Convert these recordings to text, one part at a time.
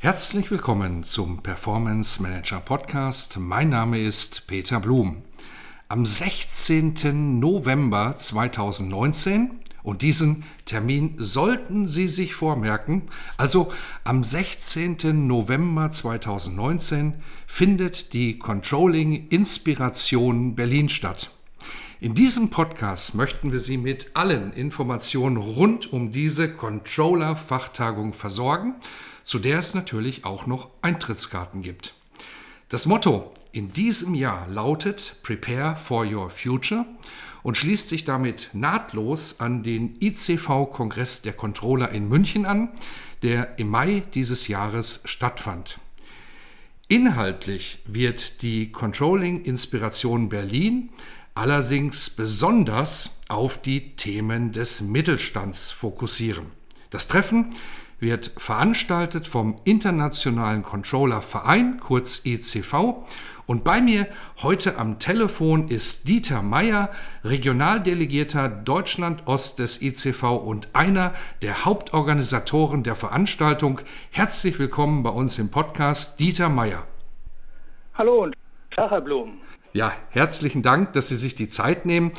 Herzlich willkommen zum Performance Manager Podcast. Mein Name ist Peter Blum. Am 16. November 2019 und diesen Termin sollten Sie sich vormerken. Also am 16. November 2019 findet die Controlling Inspiration Berlin statt. In diesem Podcast möchten wir Sie mit allen Informationen rund um diese Controller-Fachtagung versorgen zu der es natürlich auch noch Eintrittskarten gibt. Das Motto in diesem Jahr lautet Prepare for Your Future und schließt sich damit nahtlos an den ICV-Kongress der Controller in München an, der im Mai dieses Jahres stattfand. Inhaltlich wird die Controlling Inspiration Berlin allerdings besonders auf die Themen des Mittelstands fokussieren. Das Treffen wird veranstaltet vom Internationalen Controller Verein, kurz ECV. Und bei mir heute am Telefon ist Dieter Meyer, Regionaldelegierter Deutschland Ost des ECV und einer der Hauptorganisatoren der Veranstaltung. Herzlich willkommen bei uns im Podcast, Dieter Meyer. Hallo und Herr Blum. Ja, herzlichen Dank, dass Sie sich die Zeit nehmen.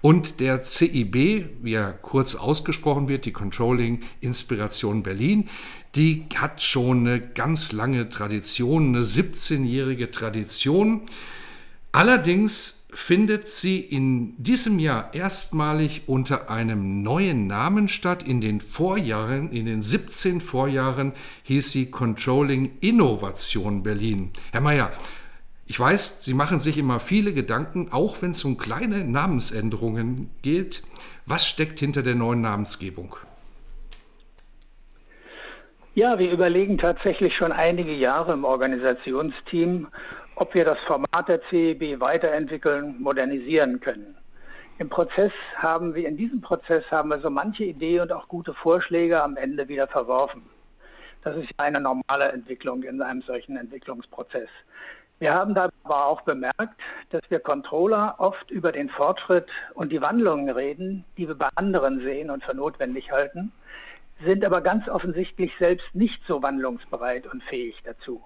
Und der CIB, wie er kurz ausgesprochen wird, die Controlling Inspiration Berlin, die hat schon eine ganz lange Tradition, eine 17-jährige Tradition. Allerdings findet sie in diesem Jahr erstmalig unter einem neuen Namen statt. In den Vorjahren, in den 17 Vorjahren hieß sie Controlling Innovation Berlin. Herr Mayer, ich weiß, Sie machen sich immer viele Gedanken, auch wenn es um kleine Namensänderungen geht. Was steckt hinter der neuen Namensgebung? Ja, wir überlegen tatsächlich schon einige Jahre im Organisationsteam, ob wir das Format der CEB weiterentwickeln, modernisieren können. Im Prozess haben wir, in diesem Prozess haben wir so manche Idee und auch gute Vorschläge am Ende wieder verworfen. Das ist eine normale Entwicklung in einem solchen Entwicklungsprozess. Wir haben da aber auch bemerkt, dass wir Controller oft über den Fortschritt und die Wandlungen reden, die wir bei anderen sehen und für notwendig halten, sind aber ganz offensichtlich selbst nicht so wandlungsbereit und fähig dazu.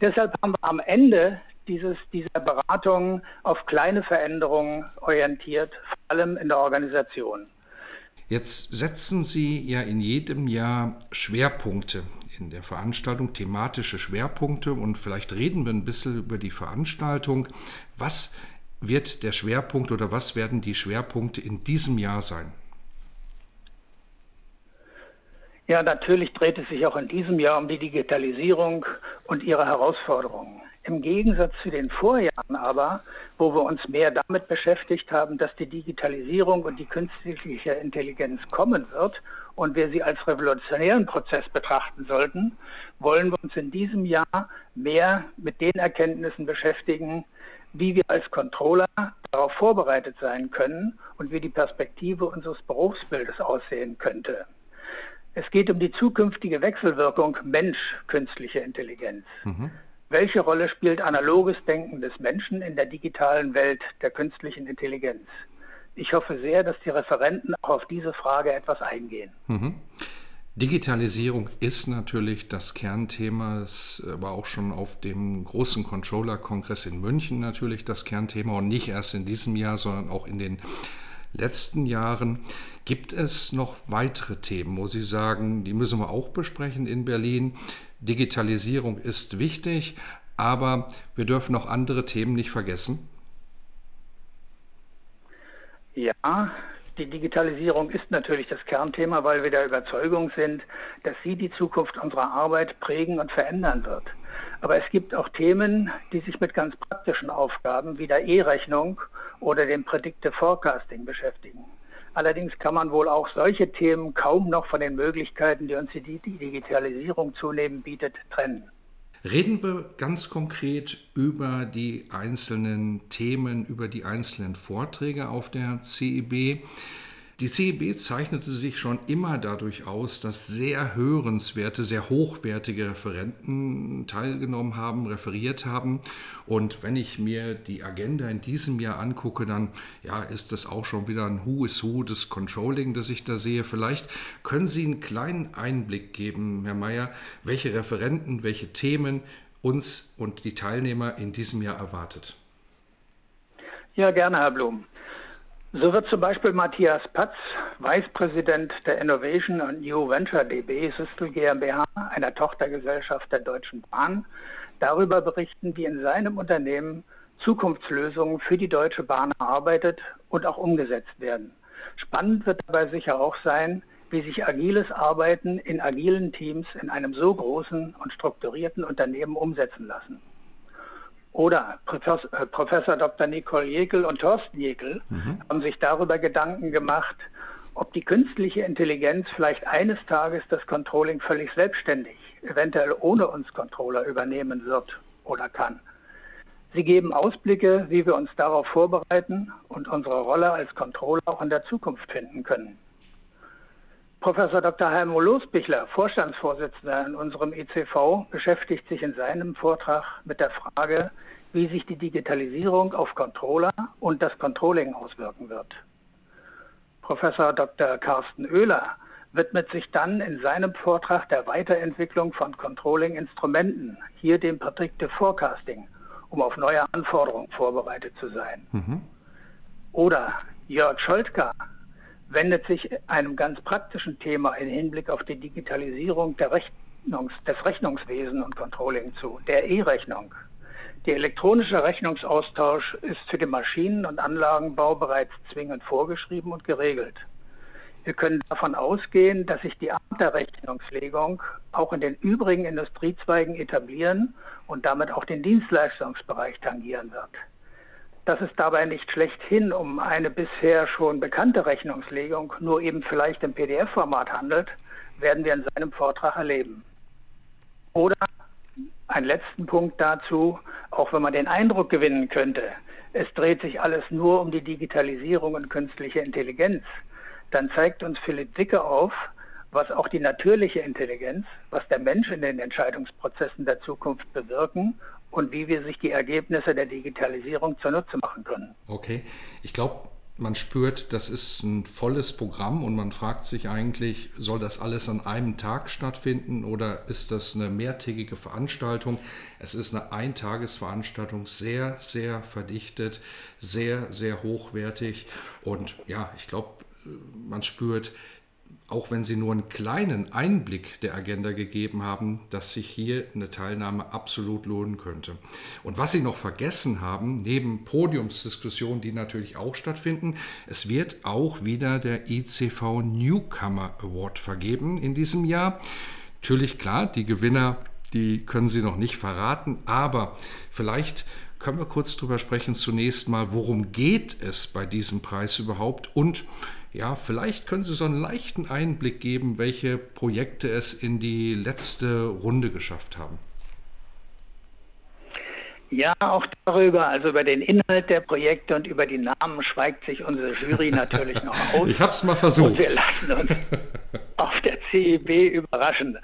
Deshalb haben wir am Ende dieses, dieser Beratung auf kleine Veränderungen orientiert, vor allem in der Organisation. Jetzt setzen Sie ja in jedem Jahr Schwerpunkte in der Veranstaltung thematische Schwerpunkte und vielleicht reden wir ein bisschen über die Veranstaltung. Was wird der Schwerpunkt oder was werden die Schwerpunkte in diesem Jahr sein? Ja, natürlich dreht es sich auch in diesem Jahr um die Digitalisierung und ihre Herausforderungen. Im Gegensatz zu den Vorjahren aber, wo wir uns mehr damit beschäftigt haben, dass die Digitalisierung und die künstliche Intelligenz kommen wird und wir sie als revolutionären Prozess betrachten sollten, wollen wir uns in diesem Jahr mehr mit den Erkenntnissen beschäftigen, wie wir als Controller darauf vorbereitet sein können und wie die Perspektive unseres Berufsbildes aussehen könnte. Es geht um die zukünftige Wechselwirkung Mensch-künstliche Intelligenz. Mhm. Welche Rolle spielt analoges Denken des Menschen in der digitalen Welt der künstlichen Intelligenz? Ich hoffe sehr, dass die Referenten auch auf diese Frage etwas eingehen. Mhm. Digitalisierung ist natürlich das Kernthema, das war auch schon auf dem großen Controller-Kongress in München natürlich das Kernthema und nicht erst in diesem Jahr, sondern auch in den letzten Jahren. Gibt es noch weitere Themen, wo Sie sagen, die müssen wir auch besprechen in Berlin? Digitalisierung ist wichtig, aber wir dürfen noch andere Themen nicht vergessen. Ja, die Digitalisierung ist natürlich das Kernthema, weil wir der Überzeugung sind, dass sie die Zukunft unserer Arbeit prägen und verändern wird. Aber es gibt auch Themen, die sich mit ganz praktischen Aufgaben wie der E-Rechnung oder dem Predictive Forecasting beschäftigen. Allerdings kann man wohl auch solche Themen kaum noch von den Möglichkeiten, die uns die Digitalisierung zunehmend bietet, trennen. Reden wir ganz konkret über die einzelnen Themen, über die einzelnen Vorträge auf der CEB. Die CEB zeichnete sich schon immer dadurch aus, dass sehr hörenswerte, sehr hochwertige Referenten teilgenommen haben, referiert haben. Und wenn ich mir die Agenda in diesem Jahr angucke, dann ja, ist das auch schon wieder ein Who is Who des Controlling, das ich da sehe. Vielleicht können Sie einen kleinen Einblick geben, Herr Mayer, welche Referenten, welche Themen uns und die Teilnehmer in diesem Jahr erwartet. Ja, gerne, Herr Blum. So wird zum Beispiel Matthias Patz, Vicepräsident der Innovation und New Venture DB Systel GmbH, einer Tochtergesellschaft der Deutschen Bahn, darüber berichten, wie in seinem Unternehmen Zukunftslösungen für die Deutsche Bahn erarbeitet und auch umgesetzt werden. Spannend wird dabei sicher auch sein, wie sich agiles Arbeiten in agilen Teams in einem so großen und strukturierten Unternehmen umsetzen lassen. Oder Professor, Professor Dr. Nicole Jekel und Thorsten Jekel mhm. haben sich darüber Gedanken gemacht, ob die künstliche Intelligenz vielleicht eines Tages das Controlling völlig selbstständig, eventuell ohne uns Controller übernehmen wird oder kann. Sie geben Ausblicke, wie wir uns darauf vorbereiten und unsere Rolle als Controller auch in der Zukunft finden können. Professor Dr. Heimo Losbichler, Vorstandsvorsitzender in unserem ECV, beschäftigt sich in seinem Vortrag mit der Frage, wie sich die Digitalisierung auf Controller und das Controlling auswirken wird. Professor Dr. Carsten Oehler widmet sich dann in seinem Vortrag der Weiterentwicklung von Controlling-Instrumenten, hier dem Predictive Forecasting, um auf neue Anforderungen vorbereitet zu sein. Mhm. Oder Jörg Scholtka wendet sich einem ganz praktischen Thema im Hinblick auf die Digitalisierung Rechnungs-, des Rechnungswesen und Controlling zu, der E-Rechnung. Der elektronische Rechnungsaustausch ist für den Maschinen- und Anlagenbau bereits zwingend vorgeschrieben und geregelt. Wir können davon ausgehen, dass sich die Art der Rechnungslegung auch in den übrigen Industriezweigen etablieren und damit auch den Dienstleistungsbereich tangieren wird. Dass es dabei nicht schlechthin um eine bisher schon bekannte Rechnungslegung nur eben vielleicht im PDF-Format handelt, werden wir in seinem Vortrag erleben. Oder ein letzten Punkt dazu, auch wenn man den Eindruck gewinnen könnte, es dreht sich alles nur um die Digitalisierung und künstliche Intelligenz, dann zeigt uns Philipp Dicke auf, was auch die natürliche Intelligenz, was der Mensch in den Entscheidungsprozessen der Zukunft bewirken und wie wir sich die Ergebnisse der Digitalisierung zunutze machen können. Okay, ich glaube, man spürt, das ist ein volles Programm und man fragt sich eigentlich, soll das alles an einem Tag stattfinden oder ist das eine mehrtägige Veranstaltung? Es ist eine Eintagesveranstaltung, sehr, sehr verdichtet, sehr, sehr hochwertig und ja, ich glaube, man spürt, auch wenn Sie nur einen kleinen Einblick der Agenda gegeben haben, dass sich hier eine Teilnahme absolut lohnen könnte. Und was Sie noch vergessen haben, neben Podiumsdiskussionen, die natürlich auch stattfinden, es wird auch wieder der ICV Newcomer Award vergeben in diesem Jahr. Natürlich klar, die Gewinner, die können Sie noch nicht verraten, aber vielleicht können wir kurz darüber sprechen zunächst mal, worum geht es bei diesem Preis überhaupt und ja, vielleicht können Sie so einen leichten Einblick geben, welche Projekte es in die letzte Runde geschafft haben. Ja, auch darüber, also über den Inhalt der Projekte und über die Namen schweigt sich unsere Jury natürlich noch aus. Ich habe es mal versucht. Und wir lassen uns auf der CEB überraschen.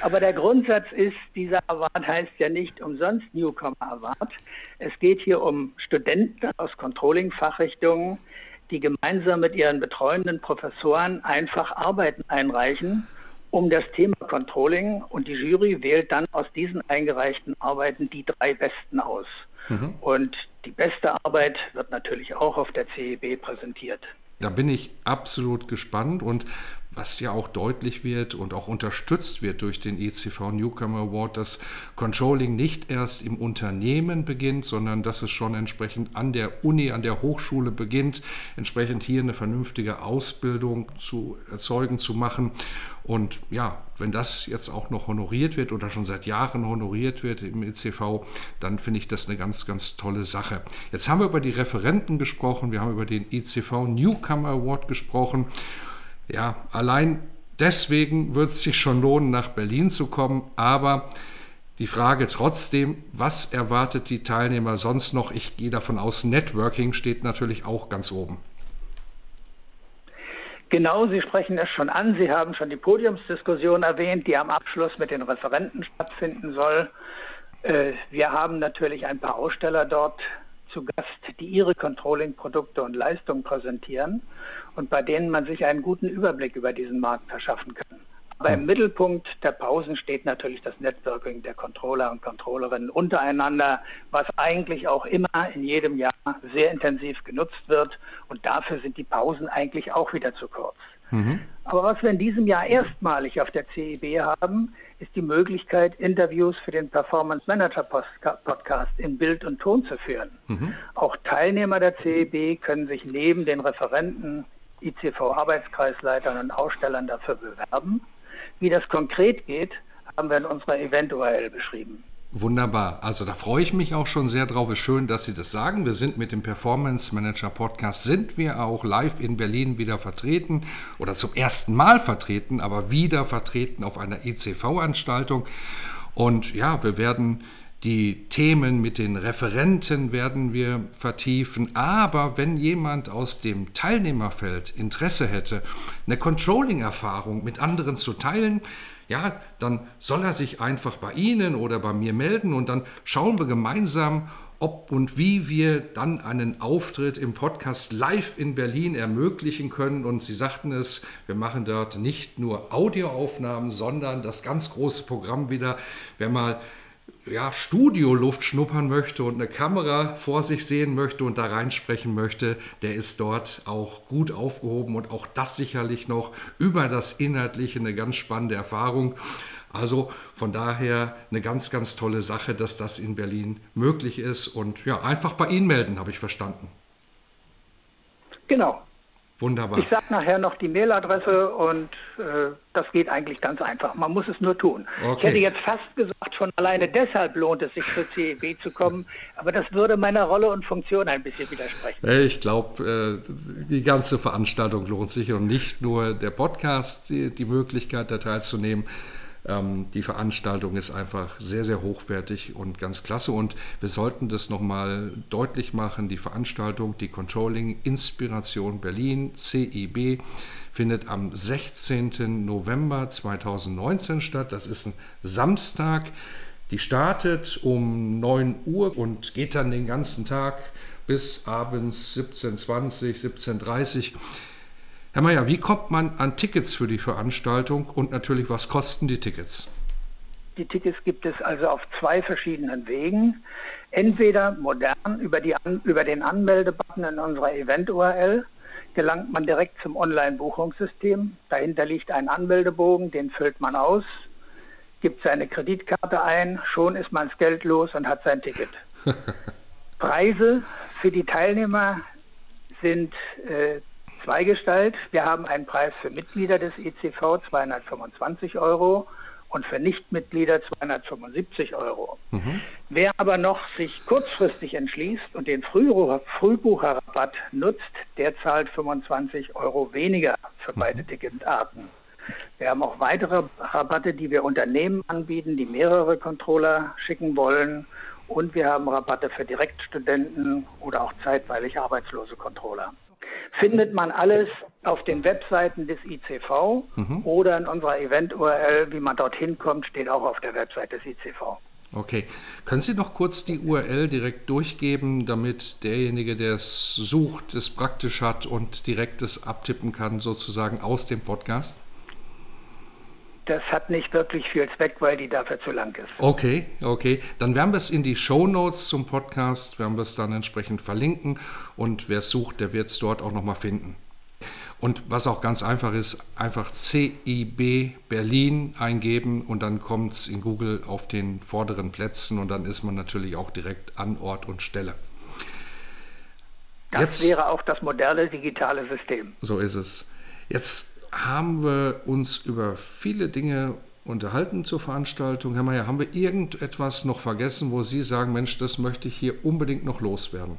Aber der Grundsatz ist, dieser Award heißt ja nicht umsonst Newcomer Award. Es geht hier um Studenten aus Controlling-Fachrichtungen, die gemeinsam mit ihren betreuenden Professoren einfach Arbeiten einreichen, um das Thema Controlling und die Jury wählt dann aus diesen eingereichten Arbeiten die drei besten aus. Mhm. Und die beste Arbeit wird natürlich auch auf der CEB präsentiert. Da bin ich absolut gespannt und was ja auch deutlich wird und auch unterstützt wird durch den ECV Newcomer Award, dass Controlling nicht erst im Unternehmen beginnt, sondern dass es schon entsprechend an der Uni, an der Hochschule beginnt, entsprechend hier eine vernünftige Ausbildung zu erzeugen, zu machen. Und ja, wenn das jetzt auch noch honoriert wird oder schon seit Jahren honoriert wird im ECV, dann finde ich das eine ganz, ganz tolle Sache. Jetzt haben wir über die Referenten gesprochen, wir haben über den ECV Newcomer Award gesprochen. Ja, allein deswegen wird es sich schon lohnen, nach Berlin zu kommen, aber die Frage trotzdem, was erwartet die Teilnehmer sonst noch? Ich gehe davon aus, Networking steht natürlich auch ganz oben. Genau, Sie sprechen es schon an. Sie haben schon die Podiumsdiskussion erwähnt, die am Abschluss mit den Referenten stattfinden soll. Äh, wir haben natürlich ein paar Aussteller dort zu Gast, die ihre Controlling-Produkte und Leistungen präsentieren und bei denen man sich einen guten Überblick über diesen Markt verschaffen kann. Aber im. Mittelpunkt der Pausen steht natürlich das Networking der Controller und Controllerinnen untereinander, was eigentlich auch immer in jedem Jahr sehr intensiv genutzt wird. Und dafür sind die Pausen eigentlich auch wieder zu kurz. Mhm. Aber was wir in diesem Jahr erstmalig auf der CEB haben, ist die Möglichkeit, Interviews für den Performance Manager Podcast in Bild und Ton zu führen. Mhm. Auch Teilnehmer der CEB können sich neben den Referenten, ICV-Arbeitskreisleitern und Ausstellern dafür bewerben. Wie das konkret geht, haben wir in unserer Event-URL beschrieben. Wunderbar. Also da freue ich mich auch schon sehr drauf. Ist schön, dass Sie das sagen. Wir sind mit dem Performance Manager Podcast, sind wir auch live in Berlin wieder vertreten oder zum ersten Mal vertreten, aber wieder vertreten auf einer ECV-Anstaltung. Und ja, wir werden die Themen mit den Referenten werden wir vertiefen. Aber wenn jemand aus dem Teilnehmerfeld Interesse hätte, eine Controlling-Erfahrung mit anderen zu teilen, ja, dann soll er sich einfach bei Ihnen oder bei mir melden und dann schauen wir gemeinsam, ob und wie wir dann einen Auftritt im Podcast live in Berlin ermöglichen können. Und Sie sagten es, wir machen dort nicht nur Audioaufnahmen, sondern das ganz große Programm wieder, wer mal ja, Studioluft schnuppern möchte und eine Kamera vor sich sehen möchte und da reinsprechen möchte, der ist dort auch gut aufgehoben und auch das sicherlich noch über das Inhaltliche eine ganz spannende Erfahrung. Also von daher eine ganz, ganz tolle Sache, dass das in Berlin möglich ist und ja, einfach bei Ihnen melden, habe ich verstanden. Genau, Wunderbar. Ich sage nachher noch die Mailadresse und äh, das geht eigentlich ganz einfach. Man muss es nur tun. Okay. Ich hätte jetzt fast gesagt, schon alleine deshalb lohnt es sich zur CEB zu kommen, aber das würde meiner Rolle und Funktion ein bisschen widersprechen. Ich glaube, äh, die ganze Veranstaltung lohnt sich und nicht nur der Podcast, die, die Möglichkeit, da teilzunehmen. Ähm, die Veranstaltung ist einfach sehr, sehr hochwertig und ganz klasse. Und wir sollten das nochmal deutlich machen. Die Veranstaltung, die Controlling Inspiration Berlin, CIB, findet am 16. November 2019 statt. Das ist ein Samstag. Die startet um 9 Uhr und geht dann den ganzen Tag bis abends 17.20, 17.30 Uhr. Herr Mayer, wie kommt man an Tickets für die Veranstaltung und natürlich, was kosten die Tickets? Die Tickets gibt es also auf zwei verschiedenen Wegen. Entweder modern über, die, über den Anmeldebutton in unserer Event-URL gelangt man direkt zum Online-Buchungssystem. Dahinter liegt ein Anmeldebogen, den füllt man aus, gibt seine Kreditkarte ein, schon ist man das Geld los und hat sein Ticket. Preise für die Teilnehmer sind äh, Zweigestalt. Wir haben einen Preis für Mitglieder des ECV 225 Euro und für Nichtmitglieder 275 Euro. Mhm. Wer aber noch sich kurzfristig entschließt und den Frühbucherrabatt nutzt, der zahlt 25 Euro weniger für mhm. beide Ticketarten. Wir haben auch weitere Rabatte, die wir Unternehmen anbieten, die mehrere Controller schicken wollen. Und wir haben Rabatte für Direktstudenten oder auch zeitweilig arbeitslose Controller findet man alles auf den Webseiten des ICV mhm. oder in unserer Event-URL. Wie man dorthin kommt, steht auch auf der Website des ICV. Okay. Können Sie noch kurz die URL direkt durchgeben, damit derjenige, der es sucht, es praktisch hat und direkt es abtippen kann, sozusagen aus dem Podcast? Das hat nicht wirklich viel Zweck, weil die dafür zu lang ist. Okay, okay. Dann werden wir es in die Show Notes zum Podcast, werden wir es dann entsprechend verlinken und wer es sucht, der wird es dort auch nochmal finden. Und was auch ganz einfach ist, einfach CIB Berlin eingeben und dann kommt es in Google auf den vorderen Plätzen und dann ist man natürlich auch direkt an Ort und Stelle. Das Jetzt, wäre auch das moderne digitale System. So ist es. Jetzt haben wir uns über viele Dinge unterhalten zur Veranstaltung. Herr Mayer, haben wir irgendetwas noch vergessen, wo Sie sagen, Mensch, das möchte ich hier unbedingt noch loswerden?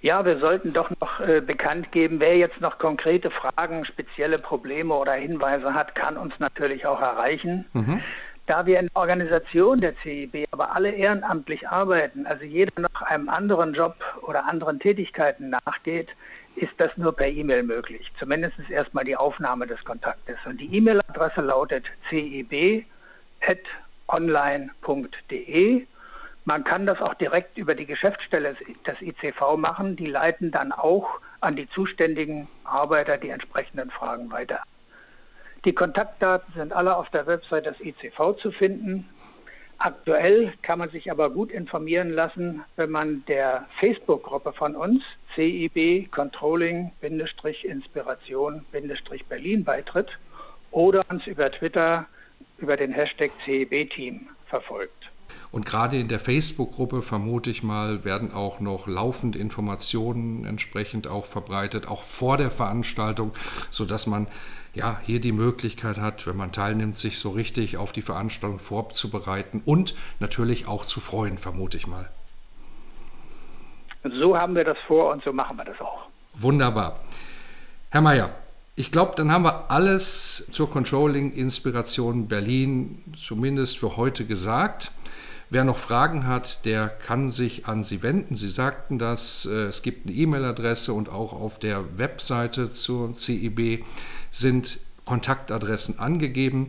Ja, wir sollten doch noch äh, bekannt geben, wer jetzt noch konkrete Fragen, spezielle Probleme oder Hinweise hat, kann uns natürlich auch erreichen. Mhm. Da wir in der Organisation der CIB aber alle ehrenamtlich arbeiten, also jeder noch einem anderen Job oder anderen Tätigkeiten nachgeht, ist das nur per E-Mail möglich. Zumindest erstmal die Aufnahme des Kontaktes. Und die E-Mail-Adresse lautet cib.online.de. Man kann das auch direkt über die Geschäftsstelle des ICV machen. Die leiten dann auch an die zuständigen Arbeiter die entsprechenden Fragen weiter. Die Kontaktdaten sind alle auf der Website des ICV zu finden. Aktuell kann man sich aber gut informieren lassen, wenn man der Facebook-Gruppe von uns, CIB Controlling-Inspiration-Berlin beitritt oder uns über Twitter über den Hashtag CIB-Team verfolgt. Und gerade in der Facebook-Gruppe, vermute ich mal, werden auch noch laufend Informationen entsprechend auch verbreitet, auch vor der Veranstaltung, sodass man ja hier die Möglichkeit hat, wenn man teilnimmt, sich so richtig auf die Veranstaltung vorzubereiten und natürlich auch zu freuen, vermute ich mal. So haben wir das vor und so machen wir das auch. Wunderbar. Herr Mayer, ich glaube, dann haben wir alles zur Controlling-Inspiration Berlin zumindest für heute gesagt. Wer noch Fragen hat, der kann sich an Sie wenden. Sie sagten das, äh, es gibt eine E-Mail-Adresse und auch auf der Webseite zur CIB sind Kontaktadressen angegeben.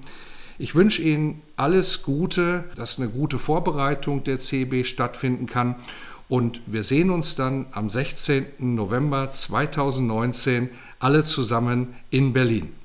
Ich wünsche Ihnen alles Gute, dass eine gute Vorbereitung der CIB stattfinden kann und wir sehen uns dann am 16. November 2019 alle zusammen in Berlin.